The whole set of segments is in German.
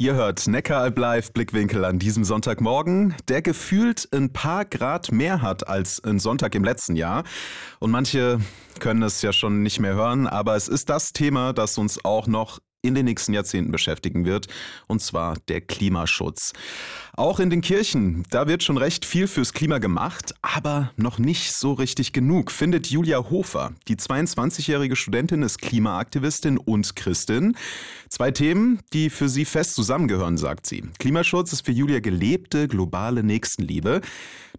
Ihr hört Neckaralb Live Blickwinkel an diesem Sonntagmorgen, der gefühlt ein paar Grad mehr hat als ein Sonntag im letzten Jahr. Und manche können es ja schon nicht mehr hören, aber es ist das Thema, das uns auch noch in den nächsten Jahrzehnten beschäftigen wird, und zwar der Klimaschutz. Auch in den Kirchen, da wird schon recht viel fürs Klima gemacht, aber noch nicht so richtig genug, findet Julia Hofer. Die 22-jährige Studentin ist Klimaaktivistin und Christin. Zwei Themen, die für sie fest zusammengehören, sagt sie. Klimaschutz ist für Julia gelebte globale Nächstenliebe.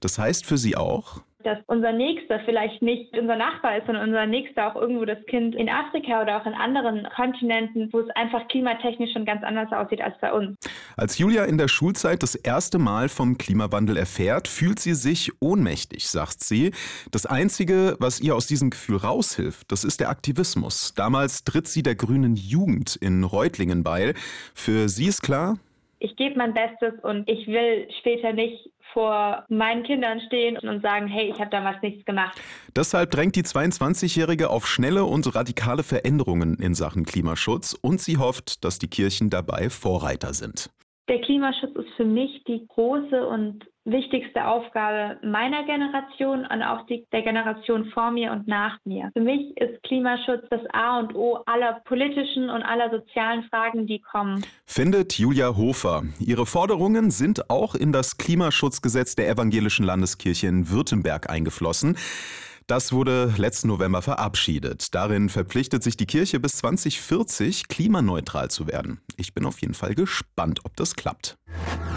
Das heißt für sie auch, dass unser Nächster vielleicht nicht unser Nachbar ist, sondern unser Nächster auch irgendwo das Kind in Afrika oder auch in anderen Kontinenten, wo es einfach klimatechnisch schon ganz anders aussieht als bei uns. Als Julia in der Schulzeit das erste Mal vom Klimawandel erfährt, fühlt sie sich ohnmächtig, sagt sie. Das Einzige, was ihr aus diesem Gefühl raushilft, das ist der Aktivismus. Damals tritt sie der grünen Jugend in Reutlingen bei. Für sie ist klar, ich gebe mein Bestes und ich will später nicht vor meinen Kindern stehen und sagen, hey, ich habe damals nichts gemacht. Deshalb drängt die 22-Jährige auf schnelle und radikale Veränderungen in Sachen Klimaschutz und sie hofft, dass die Kirchen dabei Vorreiter sind. Der Klimaschutz ist für mich die große und wichtigste Aufgabe meiner Generation und auch die, der Generation vor mir und nach mir. Für mich ist Klimaschutz das A und O aller politischen und aller sozialen Fragen, die kommen. Findet Julia Hofer. Ihre Forderungen sind auch in das Klimaschutzgesetz der Evangelischen Landeskirche in Württemberg eingeflossen. Das wurde letzten November verabschiedet. Darin verpflichtet sich die Kirche bis 2040 klimaneutral zu werden. Ich bin auf jeden Fall gespannt, ob das klappt.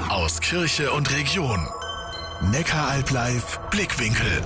Aus Kirche und Region. Neckaralb live Blickwinkel.